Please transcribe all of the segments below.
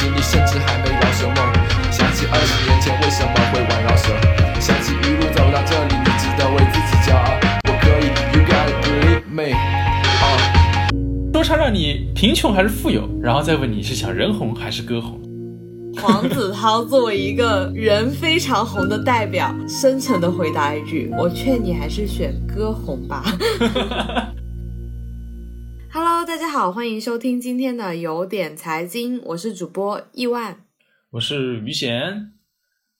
时你甚至还没饶舌梦。想起二十年前为什么会玩饶舌，想起一路走到这里，你值得为自己骄傲。我可以，You gotta believe me。啊，说唱让你贫穷还是富有，然后再问你是想人红还是歌红。黄子韬作为一个人非常红的代表，深沉的回答一句：“我劝你还是选歌红吧。”大家好，欢迎收听今天的有点财经，我是主播亿万，我是于贤。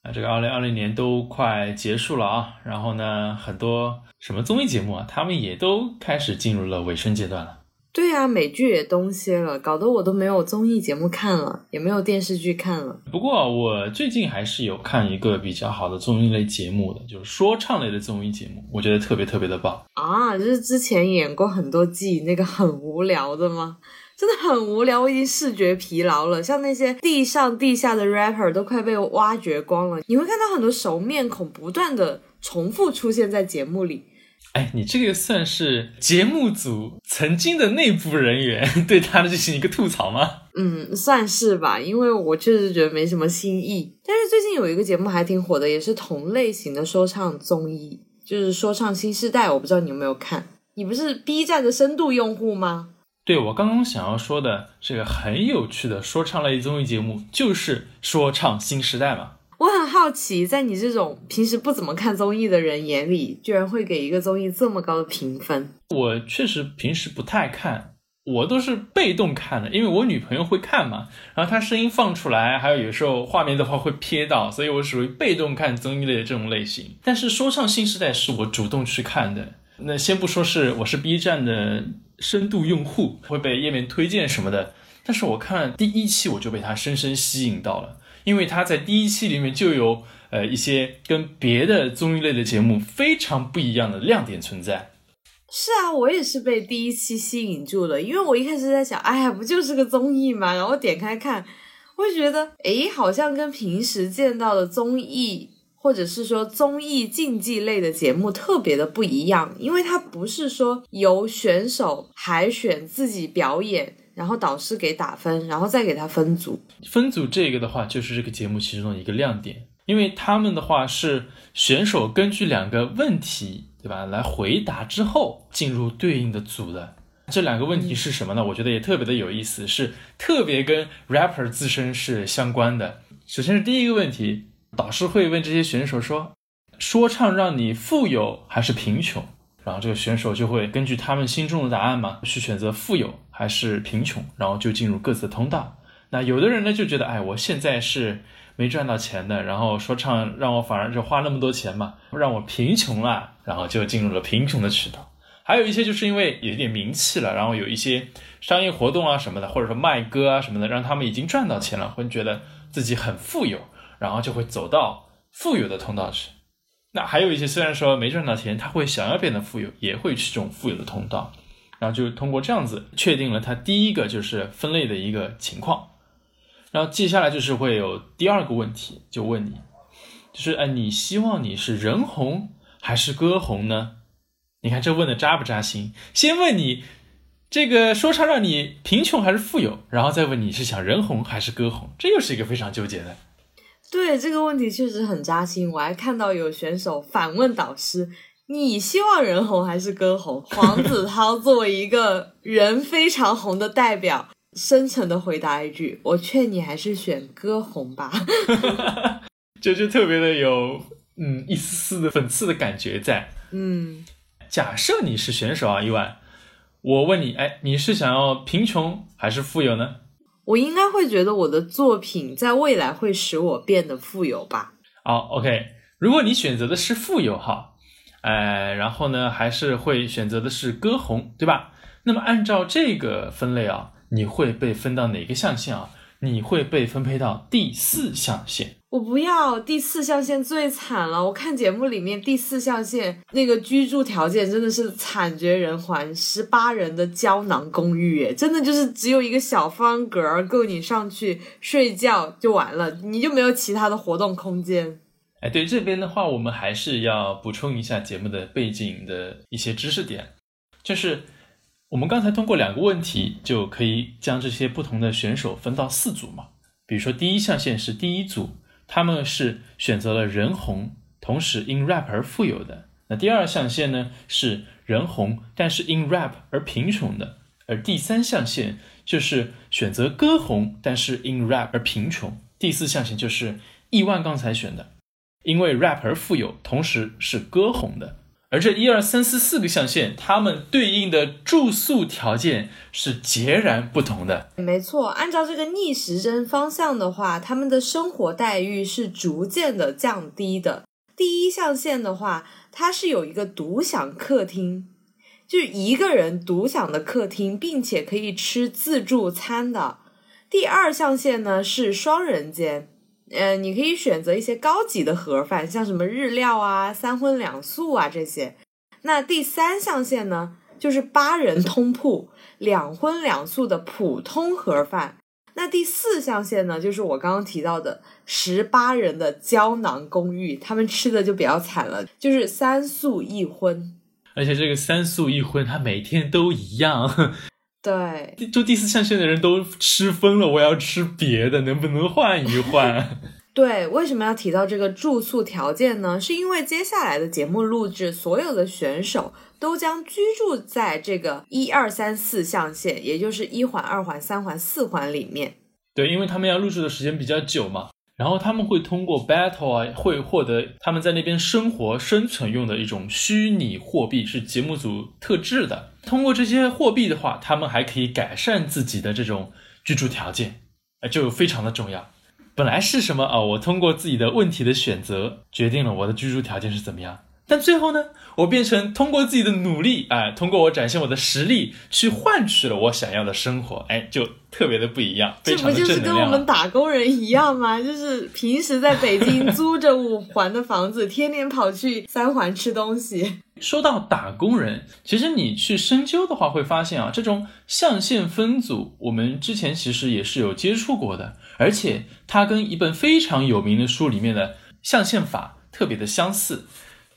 啊，这个二零二零年都快结束了啊，然后呢，很多什么综艺节目啊，他们也都开始进入了尾声阶段了。对啊，美剧也东歇了，搞得我都没有综艺节目看了，也没有电视剧看了。不过我最近还是有看一个比较好的综艺类节目的，就是说唱类的综艺节目，我觉得特别特别的棒啊！就是之前演过很多季那个很无聊的吗？真的很无聊，我已经视觉疲劳了。像那些地上地下的 rapper 都快被挖掘光了，你会看到很多熟面孔不断的重复出现在节目里。哎，你这个算是节目组曾经的内部人员 对他的进行一个吐槽吗？嗯，算是吧，因为我确实觉得没什么新意。但是最近有一个节目还挺火的，也是同类型的说唱综艺，就是《说唱新时代》。我不知道你有没有看？你不是 B 站的深度用户吗？对，我刚刚想要说的这个很有趣的说唱类综艺节目，就是《说唱新时代》嘛。我很好奇，在你这种平时不怎么看综艺的人眼里，居然会给一个综艺这么高的评分。我确实平时不太看，我都是被动看的，因为我女朋友会看嘛，然后她声音放出来，还有有时候画面的话会瞥到，所以我属于被动看综艺类的这种类型。但是说唱新时代是我主动去看的。那先不说是我是 B 站的深度用户，会被页面推荐什么的，但是我看第一期我就被它深深吸引到了。因为他在第一期里面就有呃一些跟别的综艺类的节目非常不一样的亮点存在。是啊，我也是被第一期吸引住了，因为我一开始在想，哎呀，不就是个综艺嘛，然后点开看，我觉得，哎，好像跟平时见到的综艺或者是说综艺竞技类的节目特别的不一样，因为它不是说由选手海选自己表演。然后导师给打分，然后再给他分组。分组这个的话，就是这个节目其中的一个亮点，因为他们的话是选手根据两个问题，对吧，来回答之后进入对应的组的。这两个问题是什么呢？我觉得也特别的有意思，是特别跟 rapper 自身是相关的。首先是第一个问题，导师会问这些选手说：说唱让你富有还是贫穷？然后这个选手就会根据他们心中的答案嘛，去选择富有还是贫穷，然后就进入各自的通道。那有的人呢就觉得，哎，我现在是没赚到钱的，然后说唱让我反而就花那么多钱嘛，让我贫穷了，然后就进入了贫穷的渠道。还有一些就是因为有一点名气了，然后有一些商业活动啊什么的，或者说卖歌啊什么的，让他们已经赚到钱了，会觉得自己很富有，然后就会走到富有的通道去。那还有一些虽然说没赚到钱，他会想要变得富有，也会去这种富有的通道，然后就通过这样子确定了他第一个就是分类的一个情况，然后接下来就是会有第二个问题，就问你，就是哎，你希望你是人红还是歌红呢？你看这问的扎不扎心？先问你这个说唱让你贫穷还是富有，然后再问你是想人红还是歌红，这又是一个非常纠结的。对这个问题确实很扎心，我还看到有选手反问导师：“你希望人红还是歌红？” 黄子韬作为一个人非常红的代表，深沉的回答一句：“我劝你还是选歌红吧。”这就特别的有嗯一丝丝的讽刺的感觉在。嗯，假设你是选手啊，伊万，我问你，哎，你是想要贫穷还是富有呢？我应该会觉得我的作品在未来会使我变得富有吧。好，OK，如果你选择的是富有哈，哎，然后呢，还是会选择的是歌红，对吧？那么按照这个分类啊，你会被分到哪个象限啊？你会被分配到第四象限。我不要第四象限最惨了。我看节目里面第四象限那个居住条件真的是惨绝人寰，十八人的胶囊公寓，真的就是只有一个小方格够你上去睡觉就完了，你就没有其他的活动空间。哎，对这边的话，我们还是要补充一下节目的背景的一些知识点，就是我们刚才通过两个问题就可以将这些不同的选手分到四组嘛。比如说第一象限是第一组，他们是选择了人红，同时因 rap 而富有的。那第二象限呢是人红，但是因 rap 而贫穷的。而第三象限就是选择歌红，但是因 rap 而贫穷。第四象限就是亿万刚才选的，因为 rap 而富有，同时是歌红的。而这一二三四四个象限，它们对应的住宿条件是截然不同的。没错，按照这个逆时针方向的话，他们的生活待遇是逐渐的降低的。第一象限的话，它是有一个独享客厅，就是一个人独享的客厅，并且可以吃自助餐的。第二象限呢是双人间。呃，你可以选择一些高级的盒饭，像什么日料啊、三荤两素啊这些。那第三象限呢，就是八人通铺，两荤两素的普通盒饭。那第四象限呢，就是我刚刚提到的十八人的胶囊公寓，他们吃的就比较惨了，就是三素一荤。而且这个三素一荤，它每天都一样。对，就第四象限的人都吃疯了，我要吃别的，能不能换一换？对，为什么要提到这个住宿条件呢？是因为接下来的节目录制，所有的选手都将居住在这个一二三四象限，也就是一环、二环、三环、四环里面。对，因为他们要入住的时间比较久嘛。然后他们会通过 battle 啊，会获得他们在那边生活生存用的一种虚拟货币，是节目组特制的。通过这些货币的话，他们还可以改善自己的这种居住条件，呃，就非常的重要。本来是什么啊？我通过自己的问题的选择，决定了我的居住条件是怎么样。但最后呢，我变成通过自己的努力，哎，通过我展现我的实力，去换取了我想要的生活，哎，就特别的不一样，非常的这不就是跟我们打工人一样吗？就是平时在北京租着五环的房子，天天跑去三环吃东西。说到打工人，其实你去深究的话，会发现啊，这种象限分组，我们之前其实也是有接触过的，而且它跟一本非常有名的书里面的象限法特别的相似。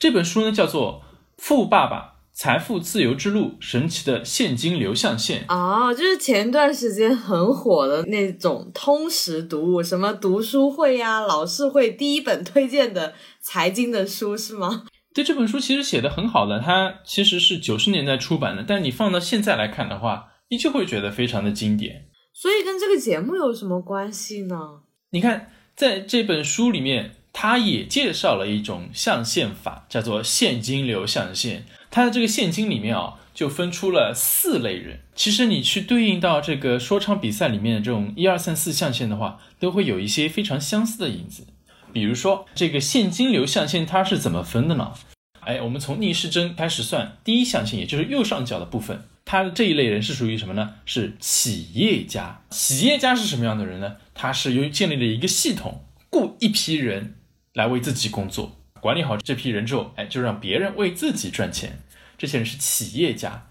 这本书呢叫做《富爸爸财富自由之路：神奇的现金流象限》哦，就是前段时间很火的那种通识读物，什么读书会呀、老师会第一本推荐的财经的书是吗？对，这本书其实写的很好的，它其实是九十年代出版的，但你放到现在来看的话，依旧会觉得非常的经典。所以跟这个节目有什么关系呢？你看，在这本书里面。他也介绍了一种象限法，叫做现金流象限。它的这个现金里面啊，就分出了四类人。其实你去对应到这个说唱比赛里面的这种一二三四象限的话，都会有一些非常相似的影子。比如说这个现金流象限它是怎么分的呢？哎，我们从逆时针开始算，第一象限也就是右上角的部分，它的这一类人是属于什么呢？是企业家。企业家是什么样的人呢？他是由于建立了一个系统，雇一批人。来为自己工作，管理好这批人之后，哎，就让别人为自己赚钱。这些人是企业家，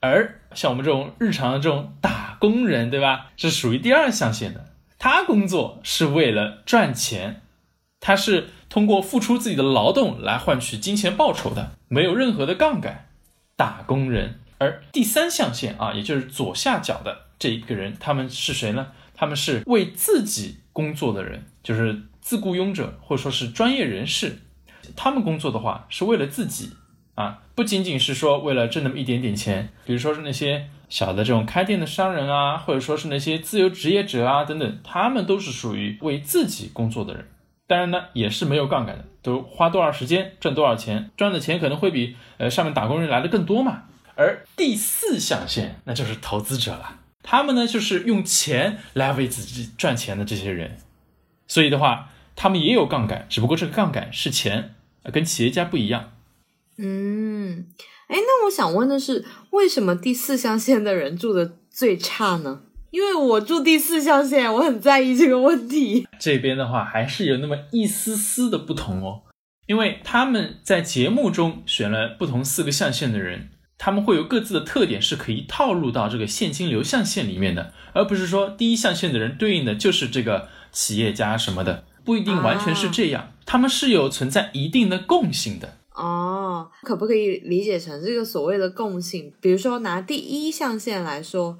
而像我们这种日常的这种打工人，对吧？是属于第二象限的。他工作是为了赚钱，他是通过付出自己的劳动来换取金钱报酬的，没有任何的杠杆。打工人，而第三象限啊，也就是左下角的这一个人，他们是谁呢？他们是为自己工作的人，就是。自雇佣者或者说是专业人士，他们工作的话是为了自己啊，不仅仅是说为了挣那么一点点钱。比如说是那些小的这种开店的商人啊，或者说是那些自由职业者啊等等，他们都是属于为自己工作的人。当然呢，也是没有杠杆的，都花多少时间赚多少钱，赚的钱可能会比呃上面打工人来的更多嘛。而第四象限那就是投资者了，他们呢就是用钱来为自己赚钱的这些人，所以的话。他们也有杠杆，只不过这个杠杆是钱，跟企业家不一样。嗯，哎，那我想问的是，为什么第四象限的人住的最差呢？因为我住第四象限，我很在意这个问题。这边的话还是有那么一丝丝的不同哦，因为他们在节目中选了不同四个象限的人，他们会有各自的特点，是可以套入到这个现金流象限里面的，而不是说第一象限的人对应的就是这个企业家什么的。不一定完全是这样，他们是有存在一定的共性的哦。可不可以理解成这个所谓的共性？比如说拿第一象限来说，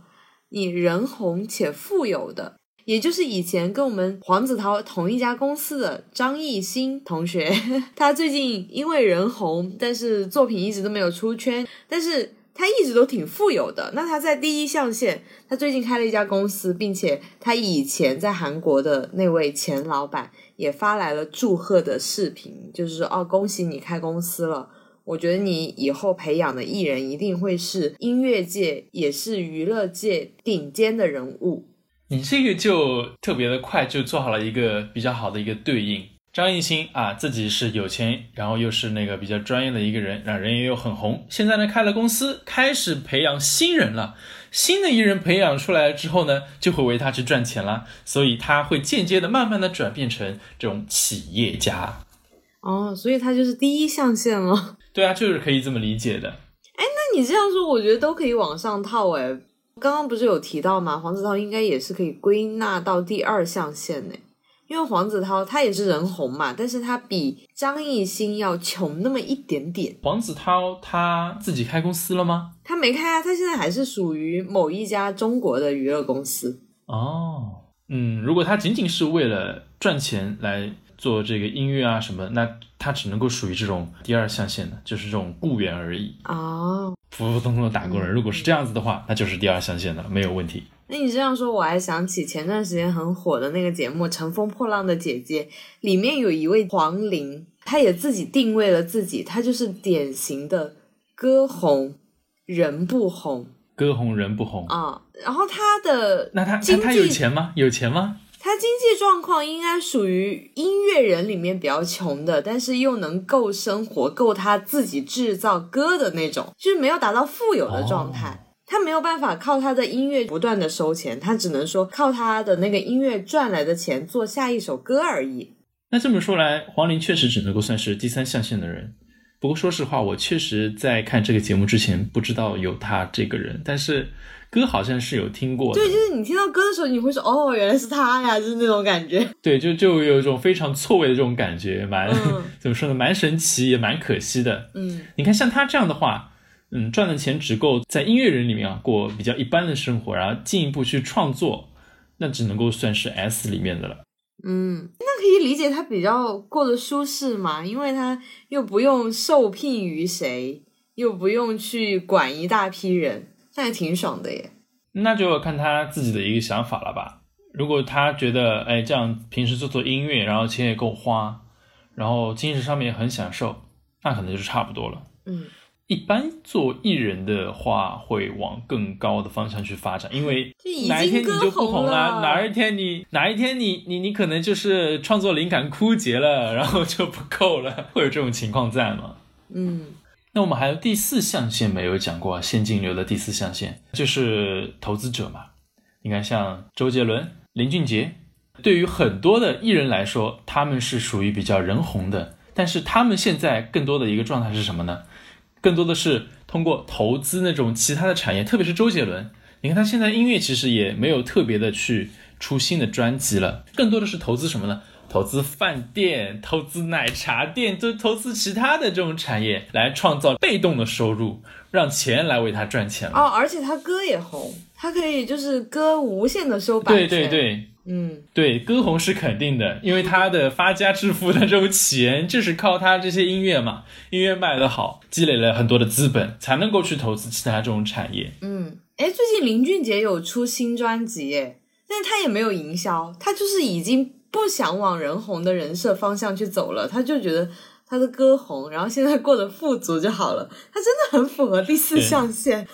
你人红且富有的，也就是以前跟我们黄子韬同一家公司的张艺兴同学，他最近因为人红，但是作品一直都没有出圈，但是他一直都挺富有的。那他在第一象限，他最近开了一家公司，并且他以前在韩国的那位前老板也发来了祝贺的视频，就是说哦，恭喜你开公司了。我觉得你以后培养的艺人一定会是音乐界也是娱乐界顶尖的人物。你这个就特别的快，就做好了一个比较好的一个对应。张艺兴啊，自己是有钱，然后又是那个比较专业的一个人，让人也又很红。现在呢，开了公司，开始培养新人了。新的艺人培养出来之后呢，就会为他去赚钱了，所以他会间接的、慢慢的转变成这种企业家。哦，所以他就是第一象限了。对啊，就是可以这么理解的。哎，那你这样说，我觉得都可以往上套哎。刚刚不是有提到吗？黄子韬应该也是可以归纳到第二象限呢，因为黄子韬他也是人红嘛，但是他比张艺兴要穷那么一点点。黄子韬他自己开公司了吗？他没开啊，他现在还是属于某一家中国的娱乐公司。哦，嗯，如果他仅仅是为了赚钱来做这个音乐啊什么，那他只能够属于这种第二象限的，就是这种雇员而已。哦。普普通通的打工人，如果是这样子的话，那就是第二象限的，没有问题。那你这样说，我还想起前段时间很火的那个节目《乘风破浪的姐姐》，里面有一位黄龄，她也自己定位了自己，她就是典型的歌红人不红，歌红人不红啊。然后她的那她她有钱吗？有钱吗？他经济状况应该属于音乐人里面比较穷的，但是又能够生活，够他自己制造歌的那种，就是没有达到富有的状态。他没有办法靠他的音乐不断的收钱，他只能说靠他的那个音乐赚来的钱做下一首歌而已。那这么说来，黄龄确实只能够算是第三象限的人。不过说实话，我确实在看这个节目之前不知道有他这个人，但是。歌好像是有听过，对，就是你听到歌的时候，你会说哦，原来是他呀，就是那种感觉。对，就就有一种非常错位的这种感觉，蛮 怎么说呢，蛮神奇，也蛮可惜的。嗯，你看像他这样的话，嗯，赚的钱只够在音乐人里面啊过比较一般的生活，然后进一步去创作，那只能够算是 S 里面的了。嗯，那可以理解他比较过得舒适嘛，因为他又不用受聘于谁，又不用去管一大批人。那也挺爽的耶，那就看他自己的一个想法了吧。如果他觉得，哎，这样平时做做音乐，然后钱也够花，然后精神上面也很享受，那可能就是差不多了。嗯，一般做艺人的话，会往更高的方向去发展，因为哪一天你就不红了，哪一天你哪一天你你你可能就是创作灵感枯竭了，然后就不够了，会有这种情况在吗？嗯。那我们还有第四象限没有讲过，现金流的第四象限就是投资者嘛。你看，像周杰伦、林俊杰，对于很多的艺人来说，他们是属于比较人红的，但是他们现在更多的一个状态是什么呢？更多的是通过投资那种其他的产业，特别是周杰伦，你看他现在音乐其实也没有特别的去出新的专辑了，更多的是投资什么呢？投资饭店、投资奶茶店，就投资其他的这种产业，来创造被动的收入，让钱来为他赚钱哦，而且他歌也红，他可以就是歌无限的收版权。对对对，嗯，对，歌红是肯定的，因为他的发家致富的这种钱，就是靠他这些音乐嘛，音乐卖得好，积累了很多的资本，才能够去投资其他这种产业。嗯，哎，最近林俊杰有出新专辑，哎，但是他也没有营销，他就是已经。不想往人红的人设方向去走了，他就觉得他的歌红，然后现在过得富足就好了。他真的很符合第四象限。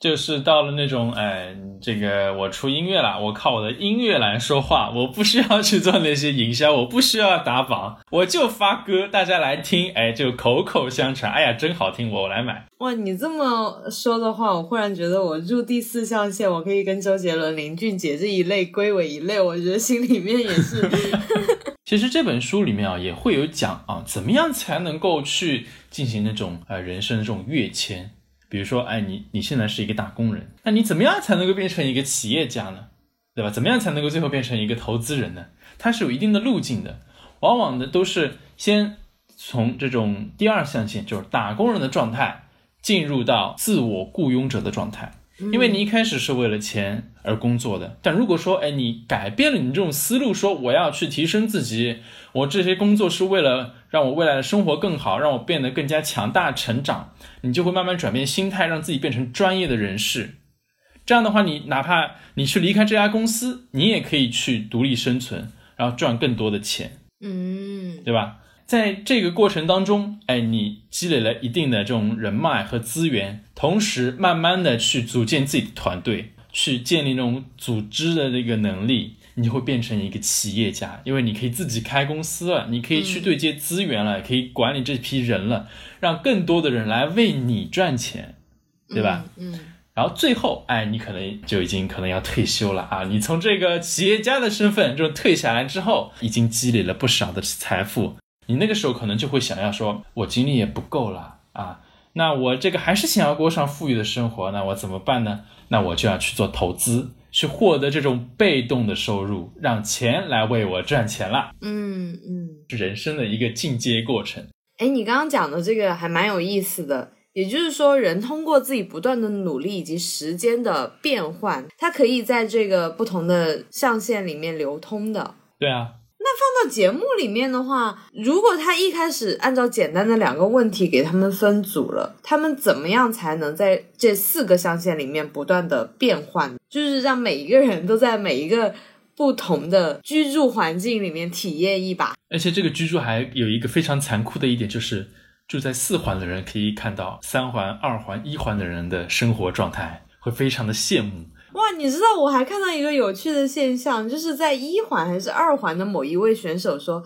就是到了那种，哎，这个我出音乐了，我靠我的音乐来说话，我不需要去做那些营销，我不需要打榜，我就发歌，大家来听，哎，就口口相传，哎呀，真好听，我来买。哇，你这么说的话，我忽然觉得我入第四象限，我可以跟周杰伦、林俊杰这一类归为一类，我觉得心里面也是。其实这本书里面啊，也会有讲啊，怎么样才能够去进行那种呃人生的这种跃迁。比如说，哎，你你现在是一个打工人，那你怎么样才能够变成一个企业家呢？对吧？怎么样才能够最后变成一个投资人呢？它是有一定的路径的，往往的都是先从这种第二象限，就是打工人的状态，进入到自我雇佣者的状态，因为你一开始是为了钱而工作的。但如果说，哎，你改变了你这种思路，说我要去提升自己，我这些工作是为了让我未来的生活更好，让我变得更加强大、成长，你就会慢慢转变心态，让自己变成专业的人士。这样的话，你哪怕你去离开这家公司，你也可以去独立生存，然后赚更多的钱，嗯对吧？在这个过程当中，哎，你积累了一定的这种人脉和资源，同时慢慢的去组建自己的团队，去建立那种组织的这个能力，你就会变成一个企业家，因为你可以自己开公司了，你可以去对接资源了，可以管理这批人了，让更多的人来为你赚钱，对吧？嗯然后最后，哎，你可能就已经可能要退休了啊！你从这个企业家的身份这种退下来之后，已经积累了不少的财富，你那个时候可能就会想要说，我精力也不够了啊，那我这个还是想要过上富裕的生活，那我怎么办呢？那我就要去做投资，去获得这种被动的收入，让钱来为我赚钱了，嗯嗯。是人生的一个进阶过程。哎，你刚刚讲的这个还蛮有意思的。也就是说，人通过自己不断的努力以及时间的变换，它可以在这个不同的象限里面流通的。对啊，那放到节目里面的话，如果他一开始按照简单的两个问题给他们分组了，他们怎么样才能在这四个象限里面不断的变换？就是让每一个人都在每一个不同的居住环境里面体验一把。而且这个居住还有一个非常残酷的一点，就是住在四环的人可以看到三环、二环、一环的人的生活状态，会非常的羡慕。哇，你知道我还看到一个有趣的现象，就是在一环还是二环的某一位选手说，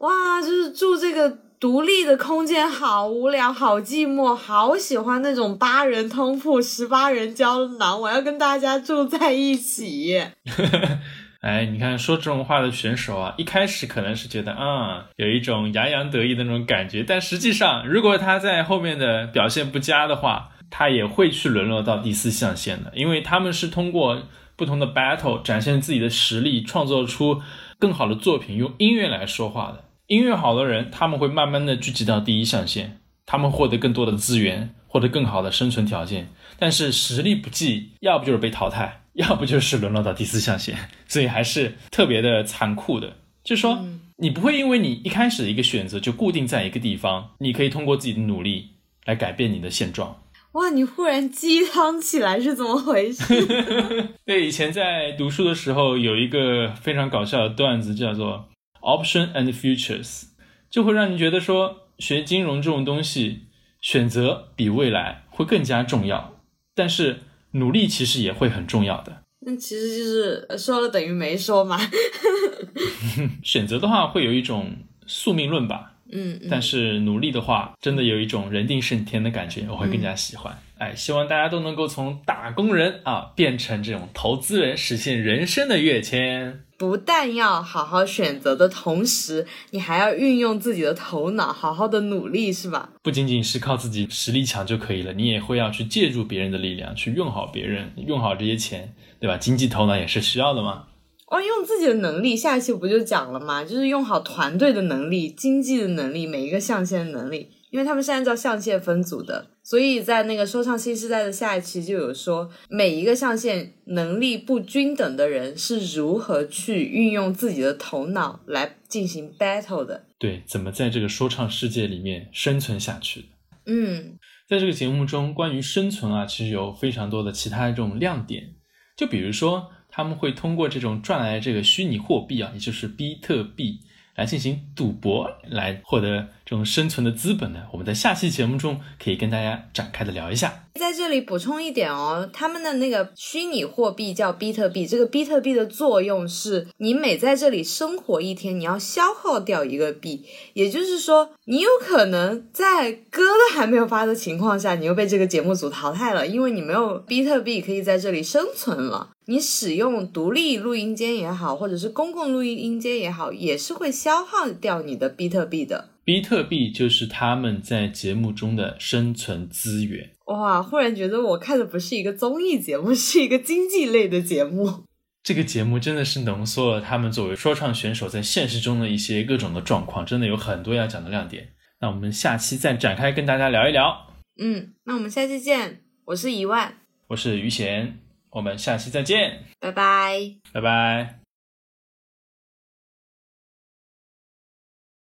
哇，就是住这个独立的空间好无聊，好寂寞，好喜欢那种八人通铺、十八人胶囊，我要跟大家住在一起。哎，你看说这种话的选手啊，一开始可能是觉得啊、有一种洋洋得意的那种感觉，但实际上，如果他在后面的表现不佳的话，他也会去沦落到第四象限的，因为他们是通过不同的 battle 展现自己的实力，创作出更好的作品，用音乐来说话的。音乐好的人，他们会慢慢的聚集到第一象限，他们获得更多的资源，获得更好的生存条件。但是实力不济，要不就是被淘汰，要不就是沦落到第四象限，所以还是特别的残酷的。就是说，你不会因为你一开始的一个选择就固定在一个地方，你可以通过自己的努力来改变你的现状。哇，你忽然鸡汤起来是怎么回事？对，以前在读书的时候有一个非常搞笑的段子，叫做 “option and futures”，就会让你觉得说，学金融这种东西，选择比未来会更加重要，但是努力其实也会很重要的。那其实就是呃说了等于没说嘛。选择的话会有一种宿命论吧，嗯，嗯但是努力的话，真的有一种人定胜天的感觉，我会更加喜欢。哎，希望大家都能够从打工人啊变成这种投资人，实现人生的跃迁。不但要好好选择的同时，你还要运用自己的头脑，好好的努力，是吧？不仅仅是靠自己实力强就可以了，你也会要去借助别人的力量，去用好别人，用好这些钱，对吧？经济头脑也是需要的嘛。哦，用自己的能力，下一期不就讲了吗？就是用好团队的能力、经济的能力、每一个象限的能力，因为他们是按照象限分组的，所以在那个说唱新时代的下一期就有说，每一个象限能力不均等的人是如何去运用自己的头脑来进行 battle 的。对，怎么在这个说唱世界里面生存下去的？嗯在这个节目中，关于生存啊，其实有非常多的其他这种亮点，就比如说他们会通过这种赚来的这个虚拟货币啊，也就是比特币。来进行赌博，来获得这种生存的资本呢？我们在下期节目中可以跟大家展开的聊一下。在这里补充一点哦，他们的那个虚拟货币叫比特币，这个比特币的作用是你每在这里生活一天，你要消耗掉一个币，也就是说，你有可能在歌都还没有发的情况下，你又被这个节目组淘汰了，因为你没有比特币可以在这里生存了。你使用独立录音间也好，或者是公共录音间也好，也是会消耗掉你的比特币的。比特币就是他们在节目中的生存资源。哇，忽然觉得我看的不是一个综艺节目，是一个经济类的节目。这个节目真的是浓缩了他们作为说唱选手在现实中的一些各种的状况，真的有很多要讲的亮点。那我们下期再展开跟大家聊一聊。嗯，那我们下期见，我是一万。我是于贤，我们下期再见，拜拜。拜拜。